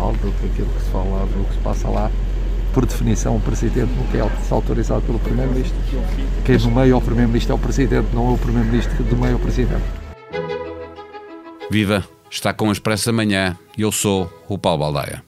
falo do que aquilo que se fala, do que se passa lá. Por definição, o Presidente não é autorizado pelo Primeiro-Ministro. Quem nomeia o Primeiro-Ministro é o Presidente, não é o Primeiro-Ministro que nomeia o Presidente. Viva! Está com o Expresso Amanhã e eu sou o Paulo Baldaia.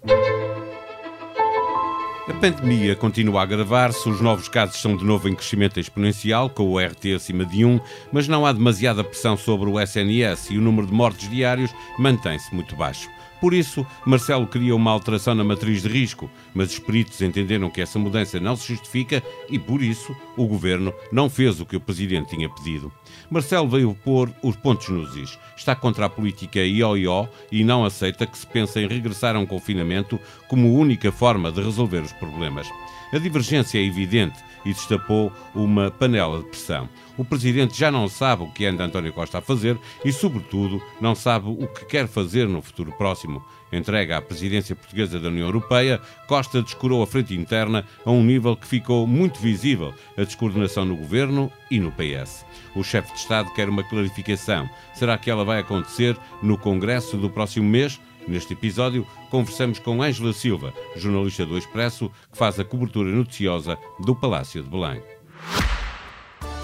A pandemia continua a agravar-se, os novos casos são de novo em crescimento exponencial, com o RT acima de 1, mas não há demasiada pressão sobre o SNS e o número de mortes diários mantém-se muito baixo. Por isso, Marcelo queria uma alteração na matriz de risco, mas os peritos entenderam que essa mudança não se justifica e, por isso, o governo não fez o que o presidente tinha pedido. Marcelo veio pôr os pontos nos is. Está contra a política ioió e não aceita que se pense em regressar a um confinamento como única forma de resolver os problemas. A divergência é evidente e destapou uma panela de pressão. O presidente já não sabe o que anda António Costa a fazer e, sobretudo, não sabe o que quer fazer no futuro próximo. Entrega à presidência portuguesa da União Europeia, Costa descurou a frente interna a um nível que ficou muito visível a descoordenação no governo e no PS. O chefe de Estado quer uma clarificação. Será que ela vai acontecer no Congresso do próximo mês? Neste episódio, conversamos com Ângela Silva, jornalista do Expresso, que faz a cobertura noticiosa do Palácio de Belém.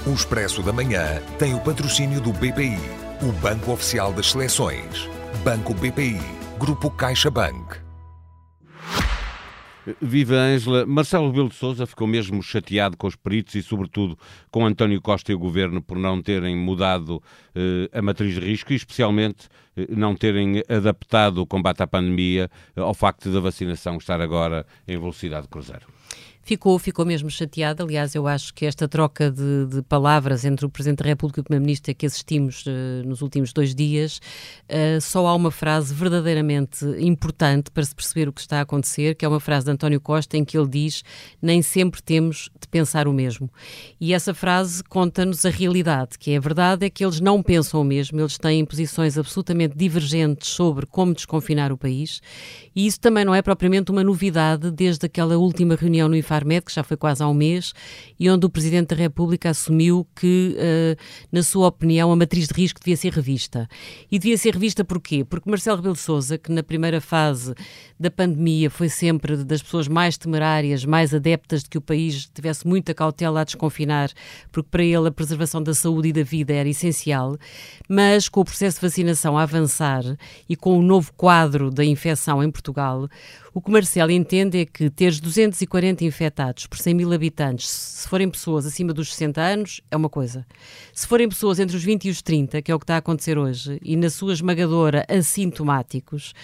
O Expresso da Manhã tem o patrocínio do BPI, o Banco Oficial das Seleções. Banco BPI, Grupo CaixaBank. Viva Ângela. Marcelo Rebelo de Sousa ficou mesmo chateado com os peritos e, sobretudo, com António Costa e o governo por não terem mudado eh, a matriz de risco e, especialmente, eh, não terem adaptado o combate à pandemia eh, ao facto da vacinação estar agora em velocidade cruzeiro. Ficou, ficou mesmo chateada. Aliás, eu acho que esta troca de, de palavras entre o Presidente da República e o Primeiro-Ministro que assistimos uh, nos últimos dois dias, uh, só há uma frase verdadeiramente importante para se perceber o que está a acontecer, que é uma frase de António Costa em que ele diz: Nem sempre temos de pensar o mesmo. E essa frase conta-nos a realidade, que é a verdade é que eles não pensam o mesmo, eles têm posições absolutamente divergentes sobre como desconfinar o país, e isso também não é propriamente uma novidade desde aquela última reunião no IFA Farmed, que já foi quase há um mês, e onde o Presidente da República assumiu que, uh, na sua opinião, a matriz de risco devia ser revista. E devia ser revista porquê? Porque Marcelo Rebelo de Sousa, que na primeira fase da pandemia foi sempre das pessoas mais temerárias, mais adeptas de que o país tivesse muita cautela a desconfinar, porque para ele a preservação da saúde e da vida era essencial, mas com o processo de vacinação a avançar e com o novo quadro da infecção em Portugal, o que Marcelo entende é que teres 240 infectados por 100 mil habitantes, se forem pessoas acima dos 60 anos, é uma coisa. Se forem pessoas entre os 20 e os 30, que é o que está a acontecer hoje, e na sua esmagadora assintomáticos,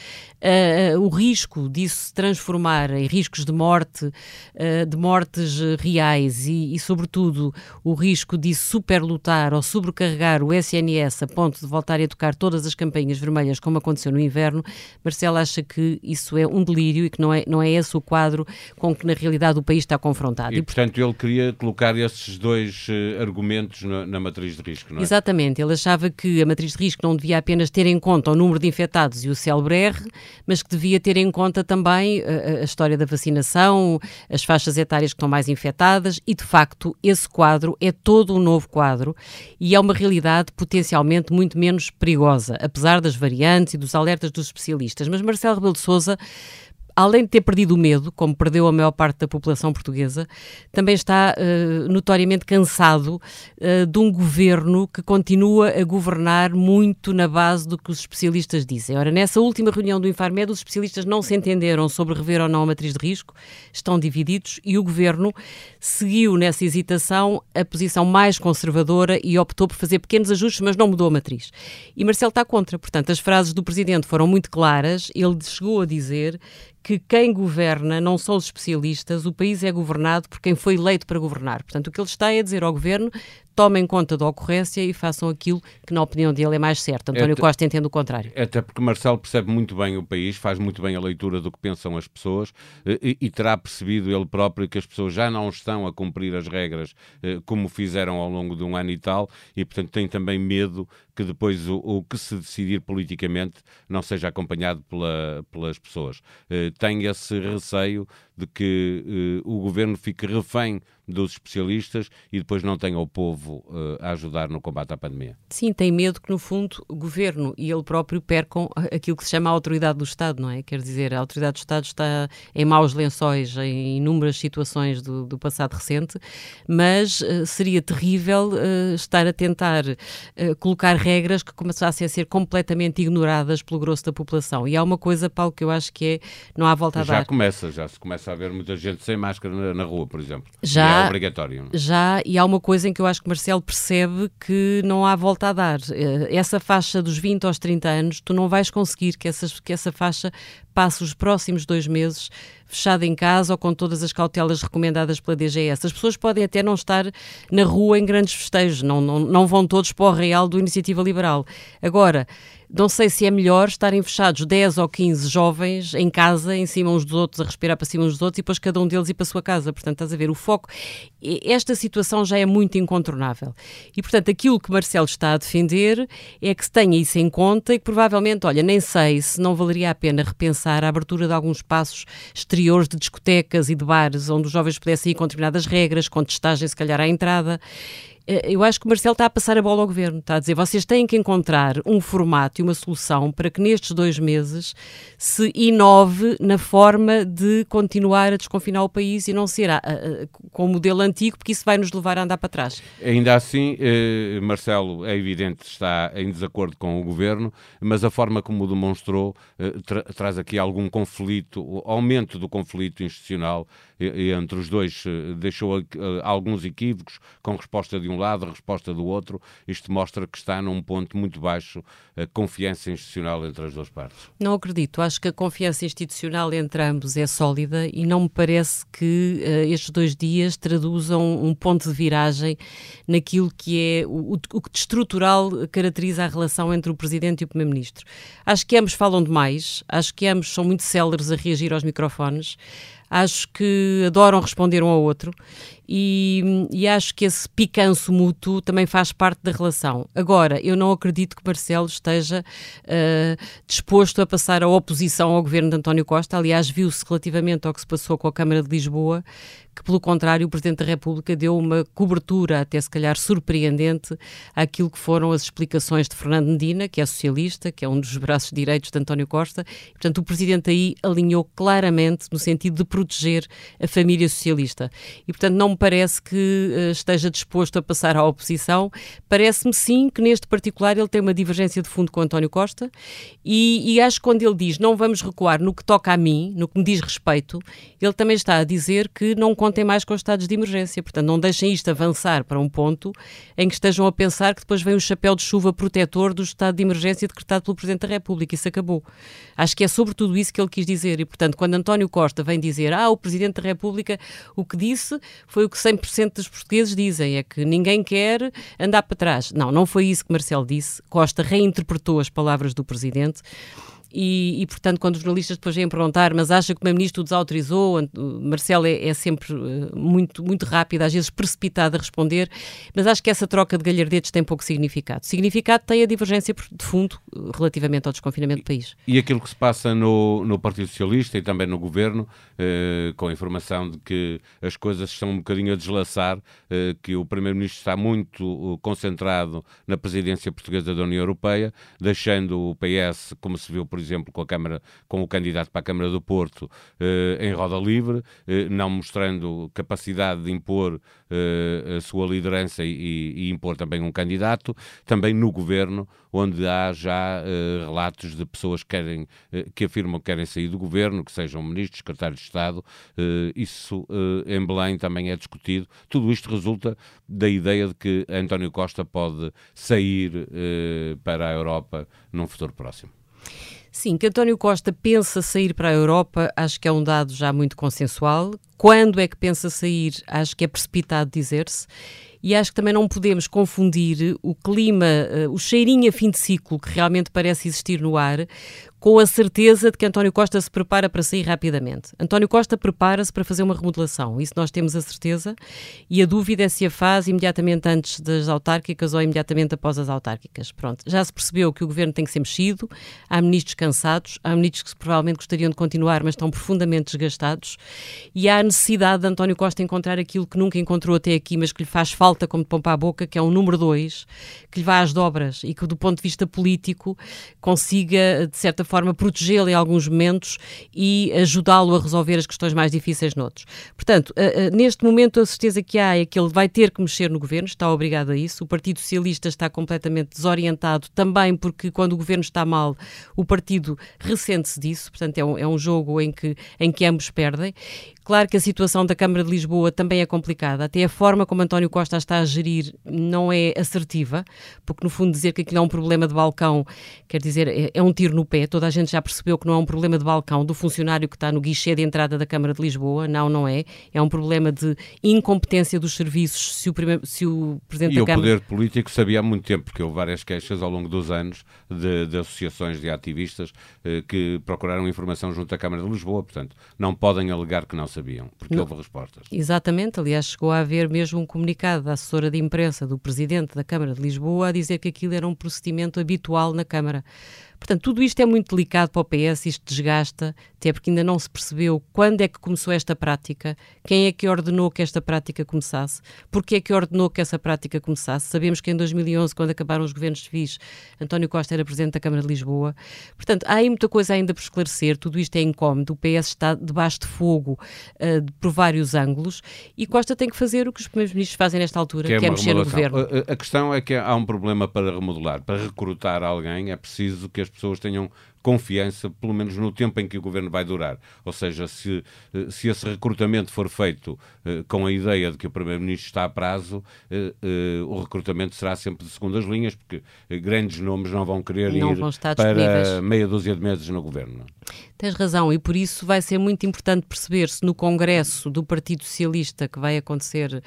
uh, o risco disso se transformar em riscos de morte, uh, de mortes reais e, e, sobretudo, o risco de superlotar ou sobrecarregar o SNS a ponto de voltar a tocar todas as campainhas vermelhas, como aconteceu no inverno, Marcelo acha que isso é um delírio e que não é, não é esse o quadro com que, na realidade, o país está confrontado. E, portanto, ele queria colocar esses dois uh, argumentos na, na, matriz de risco, não é? Exatamente. Ele achava que a matriz de risco não devia apenas ter em conta o número de infectados e o célebre R, mas que devia ter em conta também a, eh, a história da vacinação, as faixas etárias que estão mais infectadas e, de facto, esse quadro é todo um novo quadro e é uma realidade potencialmente muito menos perigosa, apesar das variantes e dos alertas dos especialistas. Mas Marcelo Rebelo de Sousa além de ter perdido o medo, como perdeu a maior parte da população portuguesa, também está uh, notoriamente cansado uh, de um governo que continua a governar muito na base do que os especialistas dizem. Ora, nessa última reunião do Infarmed, os especialistas não se entenderam sobre rever ou não a matriz de risco, estão divididos e o governo seguiu nessa hesitação a posição mais conservadora e optou por fazer pequenos ajustes, mas não mudou a matriz. E Marcelo está contra. Portanto, as frases do presidente foram muito claras. Ele chegou a dizer que quem governa não são os especialistas, o país é governado por quem foi eleito para governar. Portanto, o que ele está é a dizer ao governo tomem conta da ocorrência e façam aquilo que, na opinião dele, é mais certo. António até, Costa entende o contrário. Até porque Marcelo percebe muito bem o país, faz muito bem a leitura do que pensam as pessoas eh, e, e terá percebido ele próprio que as pessoas já não estão a cumprir as regras eh, como fizeram ao longo de um ano e tal e, portanto, tem também medo que depois o, o que se decidir politicamente não seja acompanhado pela, pelas pessoas. Eh, tem esse receio de que o governo fique refém dos especialistas e depois não tenha o povo uh, a ajudar no combate à pandemia. Sim, tem medo que, no fundo, o governo e ele próprio percam aquilo que se chama a autoridade do Estado, não é? Quer dizer, a autoridade do Estado está em maus lençóis em inúmeras situações do, do passado recente, mas uh, seria terrível uh, estar a tentar colocar regras que começassem a ser completamente ignoradas pelo grosso da população. E há uma coisa, Paulo, que eu acho que é não há volta a já dar. Já começa, já se começa a ver muita gente sem máscara na, na rua, por exemplo. Já, é obrigatório. Já, e há uma coisa em que eu acho que Marcelo percebe que não há volta a dar. Eh, essa faixa dos 20 aos 30 anos, tu não vais conseguir que, essas, que essa faixa passe os próximos dois meses fechada em casa ou com todas as cautelas recomendadas pela DGS. As pessoas podem até não estar na rua em grandes festejos, não, não, não vão todos para o real do Iniciativa Liberal. Agora, não sei se é melhor estarem fechados 10 ou 15 jovens em casa, em cima uns dos outros, a respirar para cima uns dos outros, e depois cada um deles ir para a sua casa. Portanto, estás a ver, o foco. Esta situação já é muito incontornável. E, portanto, aquilo que Marcelo está a defender é que se tenha isso em conta e que provavelmente, olha, nem sei se não valeria a pena repensar a abertura de alguns espaços exteriores de discotecas e de bares onde os jovens pudessem ir com determinadas regras, com testagem, se calhar, à entrada. Eh, eu acho que o Marcelo está a passar a bola ao governo, está a dizer vocês têm que encontrar um formato e uma solução para que nestes dois meses se inove na forma de continuar a desconfinar o país e não ser a, a, a, com o modelo antigo, porque isso vai nos levar a andar para trás. Ainda assim, eh, Marcelo, é evidente, está em desacordo com o governo, mas a forma como o demonstrou eh, tra traz aqui algum conflito, aumento do conflito institucional entre os dois, eh, deixou eh, alguns equívocos com resposta de um lado, resposta do outro. Isto mostra que está num ponto muito baixo a confiança institucional entre as duas partes. Não acredito. Acho que a confiança institucional entre ambos é sólida e não me parece que uh, estes dois dias traduzam um ponto de viragem naquilo que é o, que de estrutural caracteriza a relação entre o Presidente e o Primeiro-Ministro. Acho que ambos falam demais, acho que ambos são muito céleres a reagir aos microfones acho que adoram responder um ao outro e, e, acho que esse picanço mútuo também faz parte da relação. Agora, eu não acredito que Marcelo esteja uh, disposto a passar a oposição ao governo de António Costa. Aliás, viu-se relativamente ao que se passou com a Câmara de Lisboa que, pelo contrário, o Presidente da República deu uma cobertura, até se calhar surpreendente, àquilo que foram as explicações de Fernando Medina, que é socialista, que é um dos braços direitos de António Costa. E, portanto, o Presidente aí alinhou claramente no sentido de proteger a família socialista. E, portanto, não me parece que uh, esteja disposto a passar à oposição. Parece-me, sim, que neste particular ele tem uma divergência de fundo com António Costa e, e acho que quando ele diz não vamos recuar no que toca a mim, no que me diz respeito, ele também está a dizer que não contem mais com os estados de emergência. Portanto, não deixem isto avançar para um ponto em que estejam a pensar que depois vem o chapéu de chuva protetor do estado de emergência decretado pelo Presidente da República. Isso acabou. Acho que é sobretudo isso que ele quis dizer. E, portanto, quando António Costa vem dizer ah, o Presidente da República o que disse foi o que 100% dos portugueses dizem, é que ninguém quer andar para trás. Não, não foi isso que Marcelo disse. Costa reinterpretou as palavras do Presidente e, e, portanto, quando os jornalistas depois vêm perguntar, mas acha que o Primeiro-Ministro o desautorizou, Marcelo é, é, sempre eh, muito, muito rápido, às vezes precipitado a responder, mas acho que essa troca de galhardetes tem pouco significado. Significado tem a divergência de fundo eh, relativamente ao desconfinamento do país. E aquilo que se passa no, no Partido Socialista e também no Governo, eh, com a informação de que as coisas estão um bocadinho a deslaçar, eh, que o Primeiro-Ministro está muito eh, concentrado na presidência portuguesa da União Europeia, deixando o PS, como se viu, por exemplo, com a Câmara, com o candidato para a Câmara do Porto eh, em roda livre, eh, não mostrando capacidade de impor eh, a sua liderança e, e, impor também um candidato, também no governo, onde há já relatos de pessoas que, querem, que afirmam que querem sair do governo, que sejam ministros, secretários de Estado. isso em Belém também é discutido. Tudo isto resulta da ideia de que António Costa pode sair para a Europa num futuro próximo. Sim, que António Costa pensa sair para a Europa, acho que é um dado já muito consensual. Quando é que pensa sair, acho que é precipitado dizer-se. E acho que também não podemos confundir o clima, eh, o cheirinho a fim de ciclo que realmente parece existir no ar, com a certeza de que António Costa se prepara para sair rapidamente. António Costa prepara-se para fazer uma remodelação, isso nós temos a certeza, e a dúvida é se a faz imediatamente antes das autárquicas ou imediatamente após as autárquicas. Pronto, já se percebeu que o governo tem que ser mexido, há ministros cansados, há ministros que provavelmente gostariam de continuar, mas estão profundamente desgastados, e há necessidade de António Costa encontrar aquilo que nunca encontrou até aqui, mas que lhe faz falta como de pompa à boca, que é um número dois, que lhe vá às dobras e que, do ponto de vista político, consiga, de certa forma, protegê-lo em alguns momentos e ajudá-lo a resolver as questões mais difíceis noutros. Portanto, uh, uh, neste momento, a certeza que há é que ele vai ter que mexer no governo, está obrigado a isso. O Partido Socialista está completamente desorientado, também porque, quando o governo está mal, o partido ressente-se disso. Portanto, é um, é um jogo em que, em que ambos perdem. Claro que a situação da Câmara de Lisboa também é complicada. Até a forma como António Costa está a gerir não é assertiva, porque no fundo dizer que aquilo é um problema de balcão, quer dizer, é, é, um tiro no pé. Toda a gente já percebeu que não é um problema de balcão do funcionário que está no guichê de entrada da Câmara de Lisboa. Não, não é. É um problema de incompetência dos serviços se o, se o Presidente e da Câmara... E o poder político sabia há muito tempo, porque houve várias queixas ao longo dos anos de, de associações de ativistas eh, que procuraram informação junto à Câmara de Lisboa. Portanto, não podem alegar que não sabiam, porque não. houve respostas. Exatamente, aliás, chegou a haver mesmo um comunicado da assessora de imprensa do Presidente da Câmara de Lisboa a dizer que aquilo era um procedimento habitual na Câmara. Portanto, tudo isto é muito delicado para o PS, isto desgasta, até porque ainda não se percebeu quando é que começou esta prática, quem é que ordenou que esta prática começasse, porque é que ordenou que essa prática começasse. Sabemos que em 2011, quando acabaram os governos civis, António Costa era Presidente da Câmara de Lisboa. Portanto, há aí muita coisa ainda por esclarecer, tudo isto é incómodo, o PS está debaixo de fogo uh, por vários ângulos e Costa tem que fazer o que os primeiros ministros fazem nesta altura, que é, que é mexer no governo. A, questão é que há um problema para remodelar. Para recrutar alguém é preciso que as pessoas tenham confiança, pelo menos no tempo em que o governo vai durar. Ou seja, se, eh, se esse recrutamento for feito eh, com a ideia de que o Primeiro-Ministro está a prazo, eh, o recrutamento será sempre de segundas linhas, porque grandes nomes não vão querer não ir vão para meia dúzia de meses no governo. Tens razão, e por isso vai ser muito importante perceber se no Congresso do Partido Socialista, que vai acontecer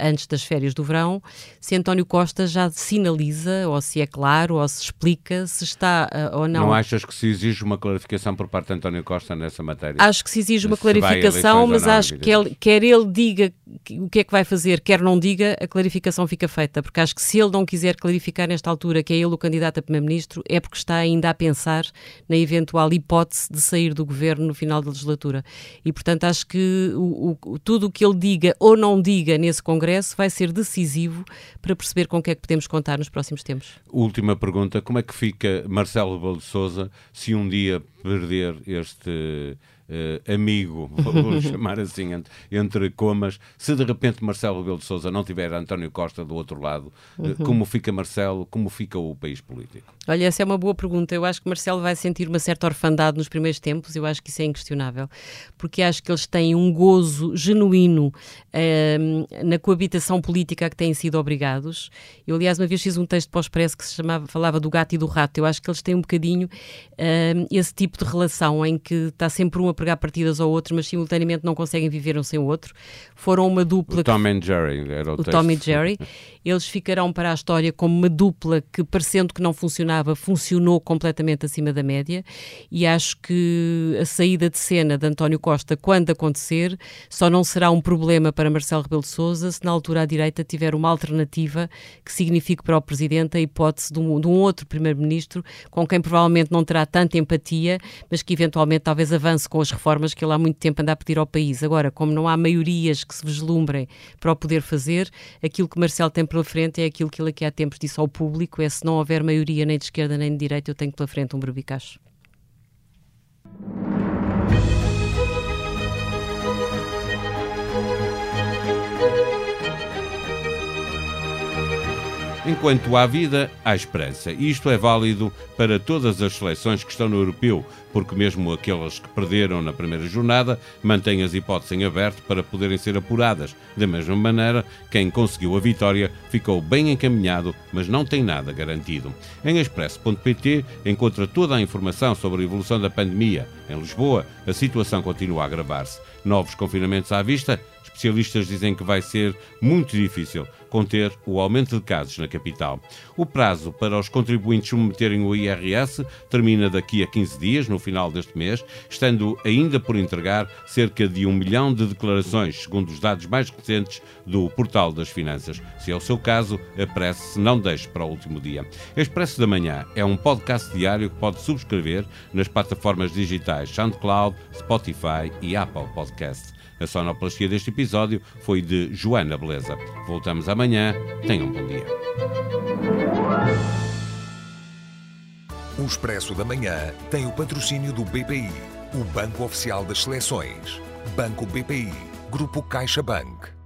antes das férias do verão, se António Costa já sinaliza, ou se é claro, ou se explica se está ou não. Não achas que se exige uma clarificação por parte de António Costa nessa matéria? Acho que se exige uma se clarificação, mas não, acho que ele, quer ele diga o que é que vai fazer, quer não diga, a clarificação fica feita, porque acho que se ele não quiser clarificar nesta altura que é ele o candidato a Primeiro-Ministro, é porque está ainda a pensar na eventual hipótese de sair do governo no final da legislatura. E, portanto, acho que o, o, tudo o que ele diga ou não diga nesse Congresso vai ser decisivo para perceber com o que é que podemos contar nos próximos tempos. Última pergunta: como é que fica Marcelo Rebelo de Souza se um dia perder este uh, amigo, vou chamar assim, entre, entre, comas, se de repente Marcelo Rebelo de Sousa não tiver António Costa do outro lado, eh, uhum. como fica Marcelo, como fica o país político? Olha, essa é uma boa pergunta. Eu acho que Marcelo vai sentir uma certa orfandade nos primeiros tempos, eu acho que isso é inquestionável, porque acho que eles têm um gozo genuíno uh, na coabitação política a que têm sido obrigados. Eu, aliás, uma vez fiz um texto para o Expresso que se chamava, falava do gato e do rato. Eu acho que eles têm um bocadinho uh, esse tipo de relação em que está sempre um a pregar partidas ao outro, mas simultaneamente não conseguem viver um sem o outro. Foram uma dupla. O Tom and Jerry era o, o Tom e Jerry. Eles ficarão para a história como uma dupla que, parecendo que não funcionava, funcionou completamente acima da média. E acho que a saída de cena de António Costa, quando acontecer, só não será um problema para Marcelo Rebelo de Sousa se na altura a direita tiver uma alternativa que signifique para o Presidente a hipótese de um, de um outro Primeiro-Ministro com quem provavelmente não terá tanta empatia, mas que eventualmente talvez avance com as reformas que ele há muito tempo anda a pedir ao país. Agora, como não há maiorias que se vislumbrem para o poder fazer, aquilo que Marcelo tem pela frente é aquilo que ele aqui há tempos disse ao público, é se não houver maioria nem de esquerda nem de direita, eu tenho pela frente um berbicacho. Enquanto há vida, há esperança. E isto é válido para todas as seleções que estão no europeu, porque mesmo aquelas que perderam na primeira jornada mantêm as hipóteses em aberto para poderem ser apuradas. Da mesma maneira, quem conseguiu a vitória ficou bem encaminhado, mas não tem nada garantido. Em expresso.pt encontra toda a informação sobre a evolução da pandemia. Em Lisboa, a situação continua a agravar-se. Novos confinamentos à vista? Especialistas dizem que vai ser muito difícil conter o aumento de casos na capital. O prazo para os contribuintes submeterem o IRS termina daqui a 15 dias, no final deste mês, estando ainda por entregar cerca de um milhão de declarações, segundo os dados mais recentes do Portal das Finanças. Se é o seu caso, apresse-se, não deixe para o último dia. Expresso da Manhã é um podcast diário que pode subscrever nas plataformas digitais SoundCloud, Spotify e Apple Podcast. A sonoplastia deste episódio foi de Joana Beleza. Voltamos amanhã. Tenham um bom dia. O Expresso da Manhã tem o patrocínio do BPI, o Banco Oficial das Seleções. Banco BPI, Grupo CaixaBank.